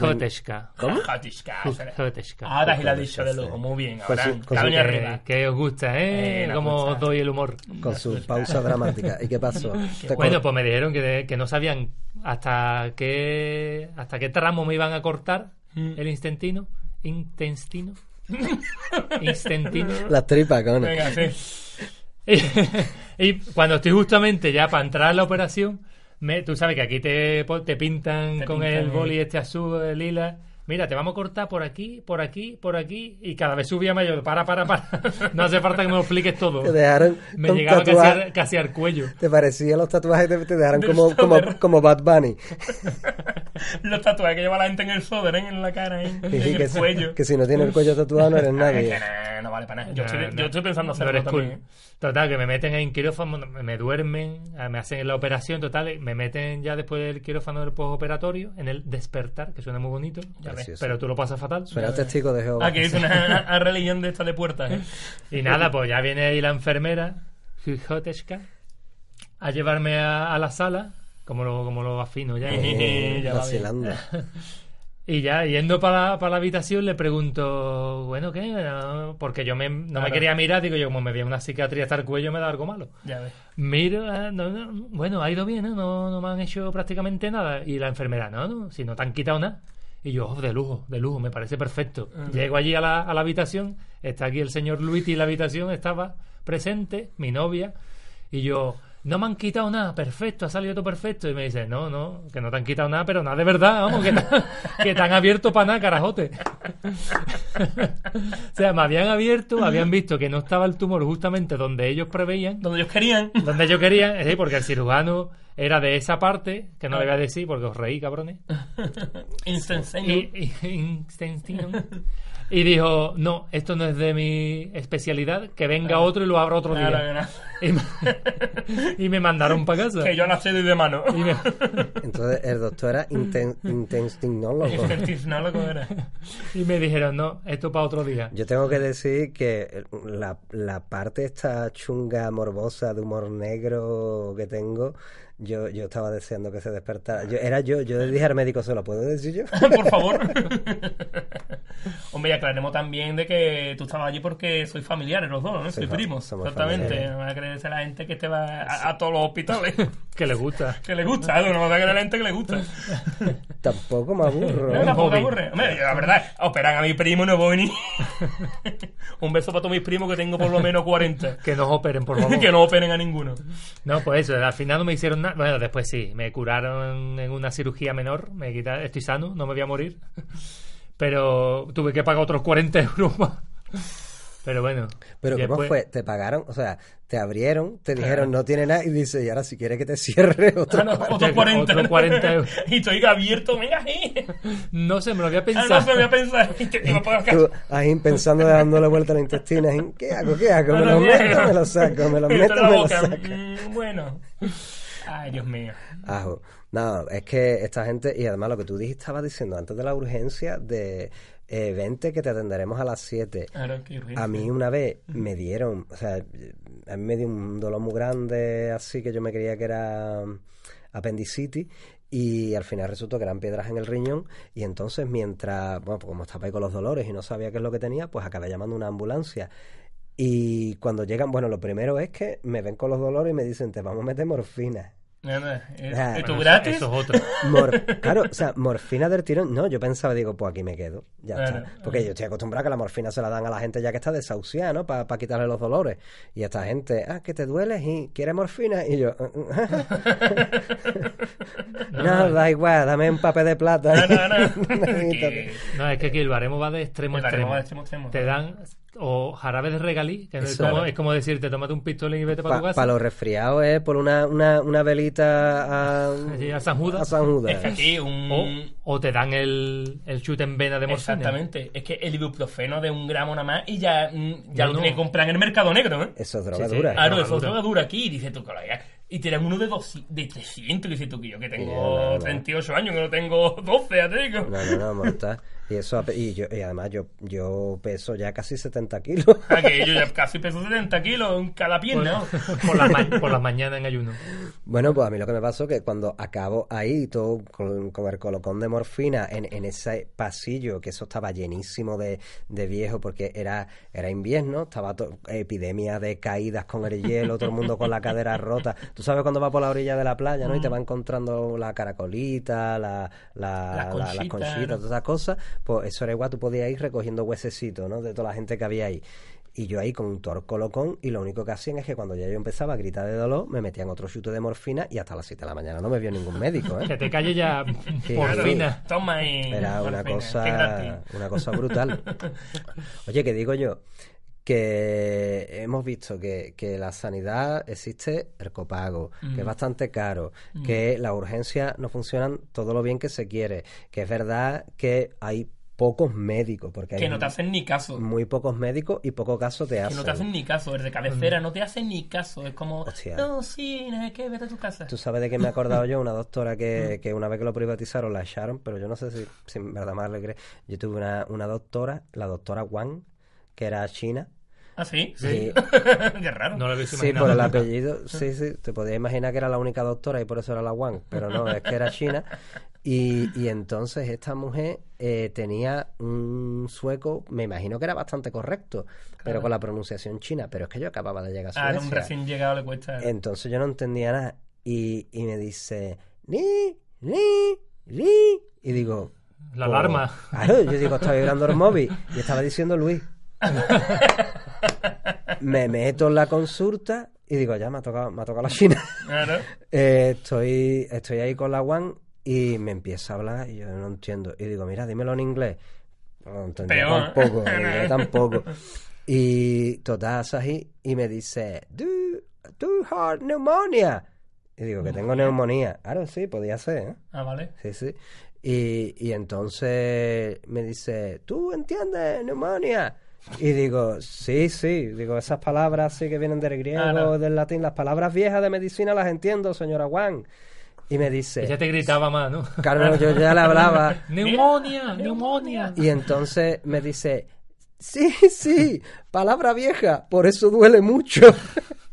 Speaker 3: Joteshka.
Speaker 1: ¿Cómo?
Speaker 2: Jatishka.
Speaker 3: Joteshka.
Speaker 2: Ahora sí la dicho de lujo, muy bien.
Speaker 1: Con
Speaker 2: Ahora,
Speaker 1: su-
Speaker 2: doña
Speaker 3: Que,
Speaker 2: arriba.
Speaker 3: que os gusta, ¿eh?
Speaker 2: Eh, gusta.
Speaker 3: os doy el humor.
Speaker 1: Con su pausa dramática. ¿Y qué pasó? ¿Te
Speaker 3: Bueno, pues me dijeron que, de- que no sabían hasta qué hasta qué tramo me iban a cortar
Speaker 2: Mm.
Speaker 3: el intestino. Intestino. Intestino.
Speaker 1: Las tripas, coño.
Speaker 2: Venga, sí.
Speaker 3: Y, y cuando estoy justamente ya para entrar a la operación, me, tú sabes que aquí te, te pintan
Speaker 2: Te
Speaker 3: con
Speaker 2: pintan
Speaker 3: el- boli este azul, el lila. Mira, te vamos a cortar por aquí, por aquí, por aquí. Y cada vez subía mayor. Para, para, para. No hace falta que me lo expliques todo.
Speaker 1: Te dejaron
Speaker 3: Me llegaba casi, al- casi al cuello.
Speaker 1: Te parecían los tatuajes, te, te dejaron como, como, como Bad Bunny.
Speaker 2: Los tatuajes que lleva la gente en el soder, ¿eh? en la cara, ¿eh? en
Speaker 1: Y
Speaker 2: el
Speaker 1: que, si-
Speaker 2: cuello.
Speaker 1: que si no tienes el cuello tatuado no eres nadie.
Speaker 2: que no vale para nada. Yo,
Speaker 3: No,
Speaker 2: estoy,
Speaker 3: no.
Speaker 2: yo estoy pensando hacerlo también.
Speaker 3: cool.
Speaker 2: ¿eh?
Speaker 3: Total, que me meten en quirófano, me me duermen, eh, me hacen la operación, total, me meten ya después del quirófano del postoperatorio, en el despertar, que suena muy bonito,
Speaker 2: Ya.
Speaker 1: Precioso.
Speaker 3: pero tú lo pasas fatal.
Speaker 1: Suena testigo de Jehová.
Speaker 2: Ah, que es una, una religión de esta de puertas, ¿eh?
Speaker 3: Y nada, pues ya viene ahí la enfermera, Jujoteshka, a llevarme a, a la sala, como lo, como lo afino ya.
Speaker 1: Eh,
Speaker 2: Ya va bien.
Speaker 1: vacilando.
Speaker 3: Y ya, yendo para la, para la habitación, le pregunto, bueno, ¿qué? No, Porque yo me- no me quería mirar, digo yo, como me veía una cicatriz hasta el cuello, me da algo malo.
Speaker 2: Ya ves.
Speaker 3: Miro, ah, no, no, bueno, ha ido bien, ¿eh? no, no me han hecho prácticamente nada. Y la enfermera, no, no, si no te han quitado nada. Y yo, oh, de lujo, de lujo, me parece perfecto. Llego allí a la, a la habitación, está aquí el señor Luigi en la habitación, estaba presente, mi novia, y yo, no me han quitado nada, perfecto, ha salido todo perfecto. Y me dice, no, no, que no te han quitado nada, pero nada de verdad, vamos, que, te- que te han abierto para nada, carajote. o sea, me habían abierto, habían visto que no estaba el tumor justamente donde ellos preveían,
Speaker 2: Donde ellos querían.
Speaker 3: donde yo quería, sí, porque el cirujano era de esa parte, que no le voy a decir porque os reí, cabrones. Instantino. Y dijo, no, esto no es de mi especialidad, que venga otro y lo abra otro
Speaker 2: Claro,
Speaker 3: día.
Speaker 2: claro.
Speaker 3: Y me, y me mandaron para casa.
Speaker 2: Que yo la sé de mano.
Speaker 3: Y me,
Speaker 1: Entonces el doctor era inten- intestinólogo.
Speaker 2: Intestinólogo era.
Speaker 3: y me dijeron, no, esto para otro día.
Speaker 1: Yo tengo que decir que la, la parte esta chunga morbosa de humor negro que tengo, yo, yo estaba deseando que se despertara. Yo, era yo, yo le dije al médico, ¿se lo puedo decir yo?
Speaker 2: Por favor. Hombre, aclaremos también de que tú estabas allí porque sois familiares los dos, ¿no?
Speaker 1: Soy
Speaker 2: primos. Exactamente. No va a creerse la gente que te va a, a todos los hospitales.
Speaker 3: Que le gusta.
Speaker 2: que le gusta, no va a creer la gente que le gusta.
Speaker 1: Tampoco me aburro.
Speaker 2: No, tampoco
Speaker 3: hobby.
Speaker 2: aburre. Hombre, la verdad, operan a mi primo y no voy ni. Un beso para todos mis primos que tengo por lo menos 40.
Speaker 3: Que nos operen, por favor.
Speaker 2: que no operen a ninguno.
Speaker 3: No, pues eso, al final no me hicieron nada. Bueno, después sí, me curaron en una cirugía menor, me quitaron, estoy sano, no me voy a morir. Pero tuve que pagar otros 40 euros más. Pero bueno.
Speaker 1: Pero ¿cómo
Speaker 3: después-
Speaker 1: fue? ¿Te pagaron? O sea, te abrieron, te dijeron no tiene nada y dice, y ahora si quieres que te cierre otra
Speaker 2: Ah, no,
Speaker 1: parte".
Speaker 2: otros 40.
Speaker 3: Otros 40 euros.
Speaker 2: y estoy abierto, venga, ahí.
Speaker 3: No sé, me lo había
Speaker 2: Ah,
Speaker 3: pensado.
Speaker 2: no se me voy a pensar. Y te iba a pagar
Speaker 1: Tú ahí pensando dándole vuelta a la intestina, ahí, ¿qué hago? ¿Qué hago? ¿Me
Speaker 2: No,
Speaker 1: los
Speaker 2: no,
Speaker 1: meto? ¿Me los saco? ¿Me los
Speaker 2: Y
Speaker 1: meto? ¿Me
Speaker 2: boca.
Speaker 1: saco?
Speaker 2: Mm, bueno. Ay, Dios mío.
Speaker 1: Ajo. No, es que esta gente, y además lo que tú dijiste, estabas diciendo antes de la urgencia de eh, vente que te atenderemos a las 7.
Speaker 2: Claro.
Speaker 1: A mí una vez me dieron, o sea, a mí me dio un dolor muy grande, así que yo me creía que era apendicitis y al final resultó que eran piedras en el riñón y entonces mientras, bueno, pues como estaba ahí con los dolores y no sabía qué es lo que tenía, pues acabé llamando a una ambulancia. Y cuando llegan, bueno, lo primero es que me ven con los dolores y me dicen, te vamos a meter morfina.
Speaker 2: Nada, ¿es,
Speaker 1: Ah,
Speaker 2: ¿es tu
Speaker 3: Bueno, eso-
Speaker 2: gratis?
Speaker 3: Eso es otro.
Speaker 1: Mor- claro, o sea, morfina del tirón. No, yo pensaba, digo, pues aquí me quedo. Ya
Speaker 2: Claro.
Speaker 1: está. Porque yo estoy acostumbrado a que la morfina se la dan a la gente ya que está desahuciada, ¿no? Para quitarle los dolores. Y esta gente, ah, que te duele y quiere morfina. Y yo, no, da igual, dame un papel de plata.
Speaker 2: No, no, no.
Speaker 3: No, es que aquí el baremo va de extremo a extremo.
Speaker 2: va de extremo a extremo.
Speaker 3: Te dan o jarabe de regalí, que es como, es como decirte, tómate un pistolín y vete para tu
Speaker 1: Para
Speaker 3: casa.
Speaker 1: los resfriados es por una, una, una velita a,
Speaker 3: Sí, a San Judas.
Speaker 1: a San Judas.
Speaker 2: Es que aquí un...
Speaker 3: O, o te dan el, el chute en vena de morfina.
Speaker 2: Exactamente. Es que el ibuprofeno de un gramo nada más y ya, mm, ya
Speaker 3: No,
Speaker 2: lo
Speaker 3: no.
Speaker 2: tiene que comprar en el mercado negro, ¿eh?
Speaker 1: Eso es droga
Speaker 3: Sí,
Speaker 1: dura.
Speaker 2: Claro, eso es
Speaker 3: droga
Speaker 2: dura aquí. Dice tú, colega. Y te dan uno de, dos, de 300. Dice tú, que yo que tengo
Speaker 1: no, no.
Speaker 2: 38 años, que no tengo 12, ya te digo.
Speaker 1: No, no, no, mortal. Y eso, y, yo, y además yo, yo peso ya casi 70 kilos.
Speaker 2: Ah, que yo ya casi peso 70 kilos en cada pierna.
Speaker 3: por, las ma- por las mañanas en ayuno.
Speaker 1: Bueno, pues a mí lo que me pasó que cuando acabo ahí todo con, con el colocón de morfina en, en ese pasillo, que eso estaba llenísimo de, de viejo porque era, era invierno, estaba epidemia de caídas con el hielo, todo el mundo con la cadera rota. Tú sabes cuando vas por la orilla de la playa, ¿no? Y te va encontrando la caracolita, la, la,
Speaker 2: Las
Speaker 1: la- las
Speaker 2: conchitas,
Speaker 1: conchitas,
Speaker 2: ¿no?
Speaker 1: todas esas cosas. Pues eso era igual, tú podías ir recogiendo huesecitos, ¿no? De toda la gente que había ahí. Y yo ahí con un tor colocón y lo único que hacían es que cuando ya yo empezaba a gritar de dolor, me metían otro chute de morfina y hasta las 7 de la mañana no me vio ningún médico,
Speaker 3: Que
Speaker 1: ¿eh?
Speaker 3: te calle ya
Speaker 1: Sí,
Speaker 3: por
Speaker 1: claro.
Speaker 3: fina.
Speaker 2: Toma y.
Speaker 1: Era una
Speaker 2: morfina,
Speaker 1: cosa, una cosa brutal. Oye, que digo yo, que hemos visto que, que la sanidad existe el copago, que es bastante caro, que las urgencias no funcionan todo lo bien que se quiere, que es verdad que hay pocos médicos, porque hay
Speaker 2: Que no te hacen ni caso.
Speaker 1: muy pocos médicos y poco caso te
Speaker 2: Que
Speaker 1: hacen.
Speaker 2: no te hacen ni caso. El de cabecera no te hacen ni caso. Es como.
Speaker 1: Hostia.
Speaker 2: No, sí, no sé qué, vete a tu casa.
Speaker 1: Tú sabes de qué me he acordado yo, una doctora que, que una vez que lo privatizaron la echaron, pero yo no sé si, si en verdad más le crees. Yo tuve una, una doctora, la doctora Wang, que era china.
Speaker 2: ¿Ah, sí?
Speaker 1: Sí.
Speaker 2: qué raro.
Speaker 3: No lo habéis
Speaker 1: Sí, por el apellido, sí, sí, te podías imaginar que era la única doctora y por eso era la Wang, pero no, es que era china. Y, y entonces esta mujer eh, tenía un sueco, me imagino que era bastante correcto, pero con la pronunciación china, pero es que yo acababa de llegar a
Speaker 2: Ah, a un
Speaker 1: Suecia.
Speaker 2: recién llegado le cuesta.
Speaker 1: Entonces yo no entendía nada. Y, y me dice, ni, ni, ni. Y digo,
Speaker 3: La
Speaker 1: "Oh".
Speaker 3: alarma.
Speaker 1: Claro, yo digo, estaba vibrando el móvil. Y estaba diciendo Luis. me meto en la consulta y digo, ya me ha tocado, me ha tocado la China.
Speaker 2: Claro.
Speaker 1: Eh, estoy, estoy ahí con la One y me empieza a hablar y yo no entiendo. Y digo, mira, dímelo en inglés. No entendía tampoco, inglés tampoco. Y total, así, y me dice, do, do pneumonia? Y digo, que tengo neumonía. Claro, sí, podía ser, ¿eh?
Speaker 2: Ah, vale.
Speaker 1: Sí, sí. Y, y entonces me dice, ¿tú entiendes neumonía? Y digo, sí, sí. Digo, esas palabras sí que vienen del griego,
Speaker 2: Ah, no.
Speaker 1: del latín. Las palabras viejas de medicina las entiendo, señora Wang. Y me dice,
Speaker 3: Ella te gritaba más, ¿no?
Speaker 1: claro, yo ya le hablaba.
Speaker 3: ¡Neumonía! ¡Neumonía!
Speaker 1: Y entonces me dice, sí, sí, palabra vieja, por eso duele mucho.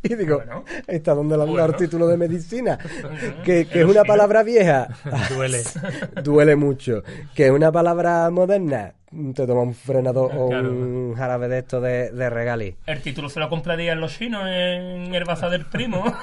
Speaker 1: Y digo,
Speaker 2: Bueno.
Speaker 1: ¿está donde la
Speaker 2: Bueno.
Speaker 1: el título de medicina? que, que es una palabra vieja.
Speaker 3: Duele.
Speaker 1: duele mucho. Que es una palabra moderna. Te toma un frenador o
Speaker 3: Claro.
Speaker 1: un jarabe de esto de, de regalí.
Speaker 2: El título se lo comprarían los chinos en el bazar del primo.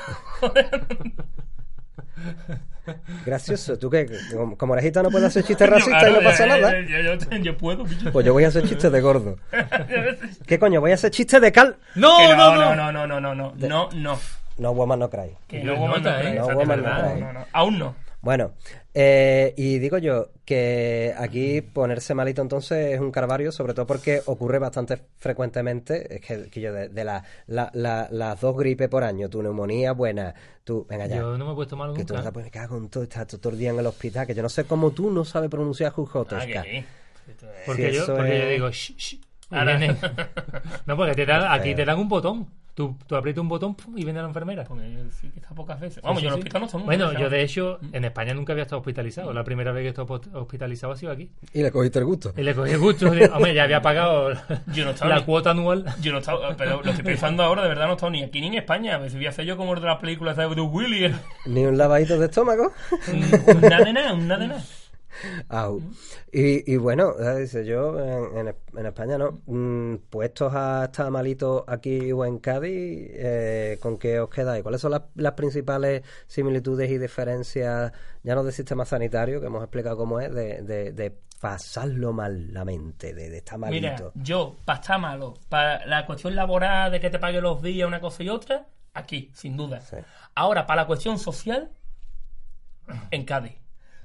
Speaker 1: Gracioso. ¿Tú qué? Como- eres gitano puedes hacer chistes racistas y no pasa
Speaker 2: yo-
Speaker 1: nada.
Speaker 2: Yo, yo- yo- yo puedo, bicho.
Speaker 1: Pues yo voy a hacer chistes de gordo. ¿Qué coño? Voy a hacer chistes de cal.
Speaker 3: ¡No,
Speaker 2: Que
Speaker 3: no,
Speaker 2: no,
Speaker 3: no!
Speaker 2: no, no, no, no, no, no, no.
Speaker 1: No, woman, no cry.
Speaker 2: Que
Speaker 3: Yo
Speaker 2: no, woman, no
Speaker 3: nota,
Speaker 2: cry,
Speaker 3: ¿eh?
Speaker 1: No, woman, no cry.
Speaker 2: no, no. Aún no.
Speaker 1: Bueno, eh, y digo yo que aquí ponerse malito entonces es un carvario, sobre todo porque ocurre bastante frecuentemente. Es que, que yo de, de la- la- la- las dos gripes por año, tu neumonía buena, tú, venga ya.
Speaker 3: Yo no me he puesto mal
Speaker 1: que tú vas a poner cago en todo, estás todo el día en el hospital, que yo no sé cómo tú no sabes pronunciar
Speaker 2: Ah. Esto es-
Speaker 3: Porque,
Speaker 1: Sí,
Speaker 3: yo, porque
Speaker 1: es-
Speaker 3: yo digo, shh, shh,
Speaker 2: Ahora-
Speaker 3: no, porque te dan- aquí
Speaker 1: feo.
Speaker 3: te dan un botón. Tú, tú aprietas un botón pum, y viene la enfermera.
Speaker 2: Porque sí que está pocas veces. Vamos,
Speaker 3: Sí,
Speaker 2: yo en el
Speaker 3: sí.
Speaker 2: hospital no estoy
Speaker 3: Bueno, yo de hecho en España nunca había estado hospitalizado. La primera vez que he estado hos- hospitalizado ha sido aquí.
Speaker 1: Y le cogiste el gusto.
Speaker 3: Y le cogí el gusto. hombre, ya había pagado
Speaker 2: Yo no estaba
Speaker 3: la
Speaker 2: ni-
Speaker 3: cuota anual.
Speaker 2: Yo no estaba, pero lo estoy pensando ahora, de verdad no he estado ni aquí ni en España. A ver si voy a hacer yo como el de las películas de Willis.
Speaker 1: Ni un lavadito de estómago.
Speaker 2: Nada de nada, un nada de nada.
Speaker 1: Au. Y, y bueno, dice yo, en, en- en España no. Mm, puestos a estar malitos aquí o en Cádiz, eh, ¿con qué os quedáis? ¿Cuáles son las, las principales similitudes y diferencias, ya no del sistema sanitario, que hemos explicado cómo es, de, de, de pasarlo mal la mente, de, de estar
Speaker 2: Mira,
Speaker 1: malito?
Speaker 2: yo, para estar malo, para la cuestión laboral de que te pague los días, una cosa y otra, aquí, sin duda.
Speaker 1: Sí.
Speaker 2: Ahora, para la cuestión social, en Cádiz.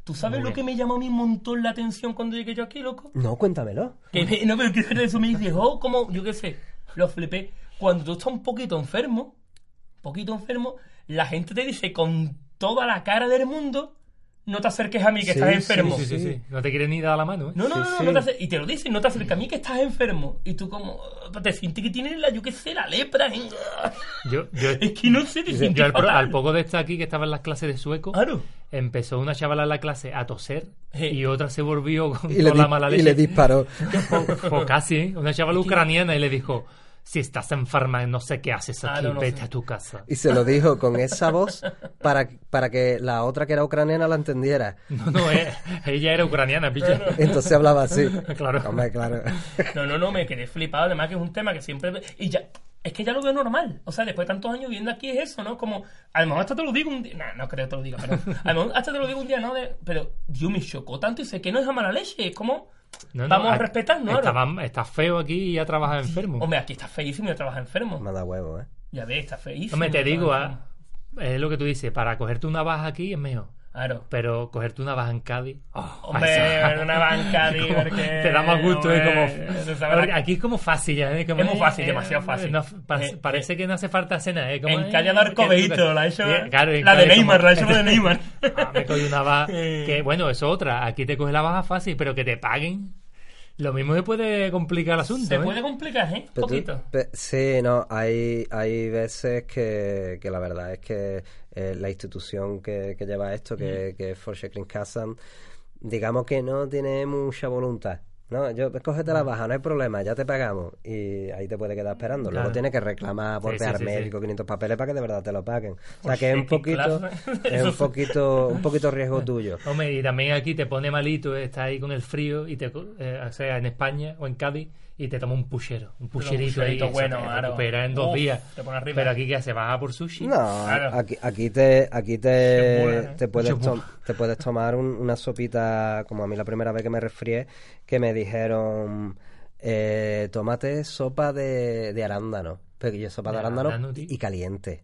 Speaker 2: ¿Tú sabes
Speaker 3: Muy
Speaker 2: lo que me llamó a mí un montón la atención cuando llegué yo aquí, loco?
Speaker 1: No, cuéntamelo.
Speaker 2: Que me- no, pero que eso me dice, oh, como, yo qué sé, lo flipé. Cuando tú estás un poquito enfermo, un poquito enfermo, la gente te dice con toda la cara del mundo, no te acerques a mí que
Speaker 1: Sí,
Speaker 2: estás
Speaker 1: sí,
Speaker 2: enfermo.
Speaker 3: Sí, sí, sí. No te quiere ni dar la mano, ¿eh?
Speaker 2: No, no,
Speaker 1: Sí,
Speaker 2: no, no,
Speaker 1: sí.
Speaker 2: no te y te lo dicen, no te acerques a mí que estás enfermo. Y tú como, te sientes que tienes la, yo qué sé, la lepra. venga.
Speaker 3: Yo, yo,
Speaker 2: Es que no sé, te sientes
Speaker 3: yo al, al poco de estar aquí, que estaba en las clases de sueco,
Speaker 2: Claro.
Speaker 3: empezó una chavala en la clase a toser
Speaker 2: Sí.
Speaker 3: y otra se volvió con
Speaker 1: Y
Speaker 3: toda la mala
Speaker 1: y
Speaker 3: leche.
Speaker 1: le disparó.
Speaker 3: Pues casi, ¿eh? Una chavala ucraniana y le dijo, si estás enferma, no sé qué haces aquí,
Speaker 2: Claro, no
Speaker 3: vete
Speaker 2: sé.
Speaker 3: a tu casa.
Speaker 1: Y se lo dijo con esa voz para, para que la otra que era ucraniana la entendiera.
Speaker 3: No, no, eh, ella era ucraniana, picha.
Speaker 1: Entonces hablaba así.
Speaker 3: Claro.
Speaker 1: Hombre, claro.
Speaker 2: No, no, no, me quedé flipado. Además, que es un tema que siempre. Y ya. Es que ya lo veo normal. O sea, después de tantos años viviendo aquí es eso, ¿no? Como. A lo mejor hasta te lo digo un día. No, no creo que te lo diga, pero. A lo mejor hasta te lo digo un día, ¿no? De- pero Dios me chocó tanto y sé que no es a mala leche. Es como.
Speaker 3: No, no,
Speaker 2: Vamos a
Speaker 3: aquí-
Speaker 2: respetar, ¿no?
Speaker 3: Estaba, está feo aquí y ya trabaja enfermo.
Speaker 2: Hombre, aquí está feísimo y trabaja enfermo.
Speaker 1: Manda huevo, ¿eh?
Speaker 2: Ya ves, está feísimo.
Speaker 3: Hombre, te
Speaker 2: está
Speaker 3: digo, ah, es lo que tú dices, para cogerte una baja aquí es mejor.
Speaker 2: Claro.
Speaker 3: Pero cogerte una baja en Cádiz. oh,
Speaker 2: Hombre,
Speaker 3: eso-
Speaker 2: una banca,
Speaker 3: como-
Speaker 2: tío, porque.
Speaker 3: Te da más gusto, es
Speaker 2: hombre,
Speaker 3: como.
Speaker 2: sabes,
Speaker 3: Porque aquí es como fácil ya, ¿eh? Como,
Speaker 2: Es muy fácil,
Speaker 3: eh,
Speaker 2: demasiado fácil.
Speaker 3: no, pa-
Speaker 2: Eh,
Speaker 3: parece que no hace falta cena, ¿eh? Como,
Speaker 2: En
Speaker 3: eh,
Speaker 2: calle de Arcobeito,
Speaker 3: que-
Speaker 2: la hecho.
Speaker 3: Claro, en
Speaker 2: la de Neymar,
Speaker 3: como-
Speaker 2: la ha hecho la de Neymar.
Speaker 3: Ah, me cogí una baja.
Speaker 2: Eh.
Speaker 3: Que bueno, eso es otra. Aquí te coge la baja fácil, pero que te paguen. Lo mismo se puede complicar el asunto.
Speaker 2: Se
Speaker 3: ¿eh?
Speaker 2: puede complicar, ¿eh? Un
Speaker 1: tú-
Speaker 2: poquito.
Speaker 1: pe- sí, no, hay, hay veces que, que la verdad es que eh, la institución que, que lleva esto, que, que es Kassan, digamos que no tiene mucha voluntad. No, yo, cógete la baja, no hay problema, ya te pagamos. Y ahí te puede quedar esperando. Luego
Speaker 3: Claro.
Speaker 1: tienes que reclamar por
Speaker 3: Sí, sí,
Speaker 1: médico, 500 papeles para que de verdad te lo paguen. O sea
Speaker 2: Pues
Speaker 1: que es un
Speaker 2: qué
Speaker 1: poquito, es un poquito, un poquito riesgo tuyo.
Speaker 3: Hombre, y también aquí te pone malito, está ahí con el frío, y te, eh, o sea, en España o en Cádiz, y te toma un puchero, un pucherito ahí,
Speaker 2: pucherito bueno,
Speaker 3: te
Speaker 2: claro.
Speaker 3: recupera en dos
Speaker 2: Uf,
Speaker 3: días.
Speaker 2: te pone arriba.
Speaker 3: Pero aquí que se baja por sushi.
Speaker 1: No,
Speaker 2: Claro.
Speaker 1: aquí, aquí te, aquí te,
Speaker 2: ¿eh?
Speaker 1: te, puedes tom- te puedes tomar un- una sopita, como a mí la primera vez que me resfrié, que me dijeron, eh, tómate sopa de, de arándano. Pero yo sopa de,
Speaker 3: De
Speaker 1: arándano
Speaker 3: arándano,
Speaker 1: y caliente.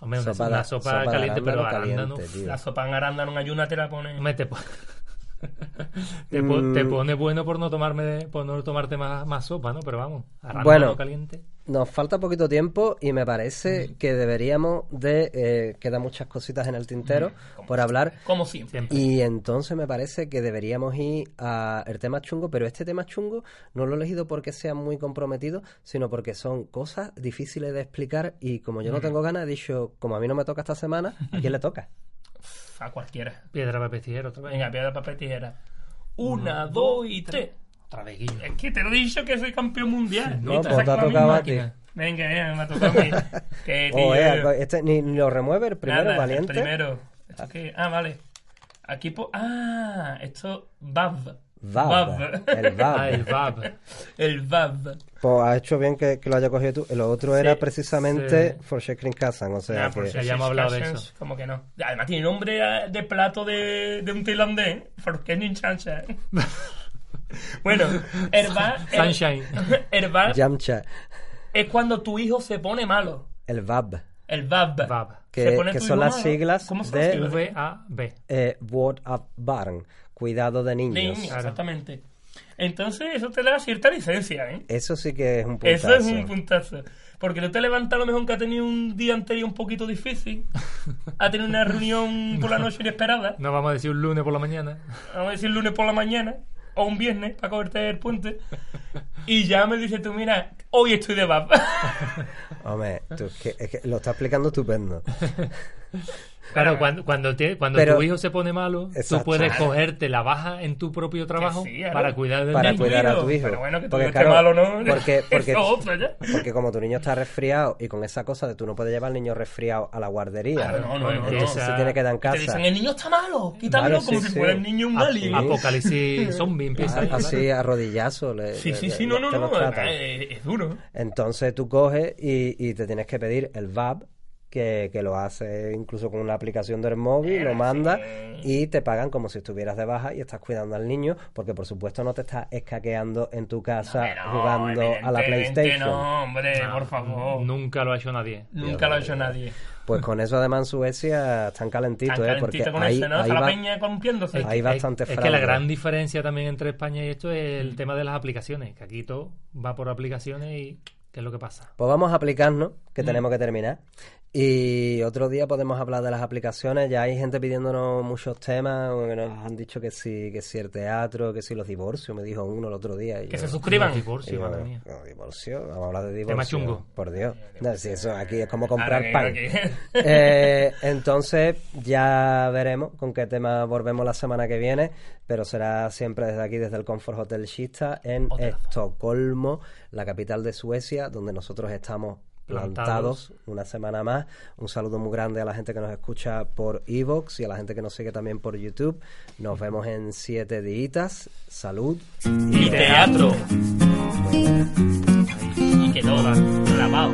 Speaker 3: Hombre, una
Speaker 1: Sopa
Speaker 3: una
Speaker 1: de-
Speaker 3: sopa,
Speaker 1: sopa de
Speaker 3: caliente, pero
Speaker 1: arándano
Speaker 3: arándano.
Speaker 1: caliente.
Speaker 2: La sopa en arándano en ayuna te la pone.
Speaker 3: Hombre, te, po- te, po-
Speaker 1: Mm.
Speaker 3: te pone bueno por no tomarme por no tomarte más, más sopa, ¿no? Pero vamos,
Speaker 1: Bueno.
Speaker 3: caliente.
Speaker 1: Nos falta poquito tiempo y me parece que deberíamos de... Eh, quedan muchas cositas en el tintero por hablar.
Speaker 2: Como siempre.
Speaker 1: Y entonces me parece que deberíamos ir a el tema chungo, pero este tema chungo no lo he elegido porque sea muy comprometido, sino porque son cosas difíciles de explicar y como yo no tengo ganas, he dicho, como a mí no me toca esta semana, ¿a quién le toca?
Speaker 2: A cualquiera.
Speaker 3: Piedra, papel, tijera, otra vez.
Speaker 2: Venga, piedra, papel, tijera. Una, dos y tres.
Speaker 3: Otra vez, Guillo.
Speaker 2: Es que te lo he dicho que soy campeón mundial.
Speaker 1: No, pues te ha tocado a ti.
Speaker 2: Venga, eh, me ha tocado a mí. que tío.
Speaker 1: Oh, eh, este ni, lo remueve el primero,
Speaker 2: Nada, el
Speaker 1: valiente.
Speaker 2: primero. ¿Esto qué? Ah, vale. Aquí po... Ah, esto... Vav.
Speaker 1: Vab, el Vab.
Speaker 3: Ah, el Vab.
Speaker 2: El Vav.
Speaker 1: Pues ha hecho bien que, que lo haya cogido tú. Lo otro era
Speaker 2: Sí,
Speaker 1: precisamente
Speaker 3: sí.
Speaker 1: For Shakering Kazan, o sea
Speaker 2: Nah,
Speaker 1: que...
Speaker 3: ya hemos hablado de eso.
Speaker 2: Como que no. Además tiene nombre de plato de, de un tailandés. Porque ni chancha. bueno, Herba...
Speaker 3: Sunshine.
Speaker 2: Herba
Speaker 1: Yamcha,
Speaker 2: es cuando tu hijo se pone malo.
Speaker 1: el Vab.
Speaker 2: El VAB.
Speaker 3: VAB.
Speaker 1: Que- que son las siglas
Speaker 2: ¿Cómo son
Speaker 1: de-?
Speaker 3: V-A-B.
Speaker 1: Eh, Word of Barn, cuidado de niños.
Speaker 2: Niños, exactamente. Entonces, eso te da cierta licencia, ¿eh?
Speaker 1: Eso sí que es un puntazo.
Speaker 2: Eso es un puntazo. Porque tú te levantas a lo mejor que ha tenido un día anterior un poquito difícil, ha tenido una reunión por la noche inesperada,
Speaker 3: No vamos a decir un lunes por la mañana.
Speaker 2: vamos a decir lunes por la mañana, o un viernes, para cogerte el puente, y ya me dices tú, mira, hoy estoy de VAP.
Speaker 1: Hombre, tú, es que, es que lo está explicando estupendo.
Speaker 3: Claro, cuando, cuando, te- cuando
Speaker 1: Pero-
Speaker 3: tu hijo se pone malo,
Speaker 1: Exacto.
Speaker 3: tú puedes cogerte la baja en tu propio trabajo
Speaker 2: sí,
Speaker 3: para cuidar del
Speaker 1: Para
Speaker 3: niño.
Speaker 1: cuidar a tu hijo.
Speaker 2: Pero bueno, que tu
Speaker 1: Porque,
Speaker 2: hijo esté
Speaker 1: claro,
Speaker 2: malo, ¿no?
Speaker 1: Porque, porque, porque como tu niño está resfriado y con esa cosa de tú no puedes llevar al niño resfriado a la guardería.
Speaker 2: Claro, no, no, no, no.
Speaker 1: Entonces se tiene que dar en
Speaker 2: Te
Speaker 1: casa.
Speaker 2: dicen, el niño está malo, quítamelo
Speaker 1: Vale,
Speaker 2: como
Speaker 1: sí,
Speaker 2: si
Speaker 1: sí.
Speaker 2: fuera el niño un
Speaker 3: Ap-
Speaker 2: alien.
Speaker 3: Apocalipsis zombie empieza
Speaker 1: A- Así a rodillazo. le-
Speaker 2: Sí, sí,
Speaker 1: le-
Speaker 2: sí, no, no,
Speaker 1: te
Speaker 2: no, es duro.
Speaker 1: Entonces tú coges y, y te tienes que pedir el VAB, que, que lo hace incluso con una aplicación del móvil, lo manda y te pagan como si estuvieras de baja y estás cuidando al niño, porque por supuesto no te estás escaqueando en tu casa jugando a la PlayStation.
Speaker 2: No, hombre, por favor.
Speaker 3: Nunca lo ha hecho nadie.
Speaker 2: Nunca lo ha hecho nadie.
Speaker 1: Pues con eso además en Suecia están calentitos,
Speaker 2: Tan
Speaker 1: ¿eh? Porque
Speaker 2: calentito con
Speaker 1: ahí,
Speaker 2: eso, ¿no? la peña columpiándose.
Speaker 1: Hay
Speaker 3: Es-
Speaker 1: bastante
Speaker 3: es, es que la gran diferencia también entre España y esto es el tema de las aplicaciones, que aquí todo va por aplicaciones y ¿qué es lo que pasa?
Speaker 1: Pues vamos a aplicarnos,
Speaker 2: Mm.
Speaker 1: que tenemos que terminar. Y otro día podemos hablar de las aplicaciones. Ya hay gente pidiéndonos muchos temas, que nos han dicho que sí, que el teatro, que sí los divorcios, me dijo uno el otro día. y
Speaker 2: Que
Speaker 1: yo-
Speaker 2: se suscriban.
Speaker 3: Los divorcios,
Speaker 1: yo,
Speaker 3: madre mía.
Speaker 1: no, divorcio, vamos a hablar de
Speaker 3: Tema
Speaker 1: divorcio.
Speaker 3: chungo.
Speaker 1: Por Dios. No, si eso aquí es como comprar pan. Eh, entonces ya veremos con qué tema volvemos la semana que viene, pero será siempre desde aquí, desde el Comfort Hotel Schista en
Speaker 2: Hotelazo.
Speaker 1: Estocolmo, la capital de Suecia, donde nosotros estamos plantados,
Speaker 3: Plantados.
Speaker 1: una semana más. Un saludo muy grande a la gente que nos escucha por Evox y a la gente que nos sigue también por YouTube. Nos vemos en siete días. Salud.
Speaker 2: Y teatro. Y grabado.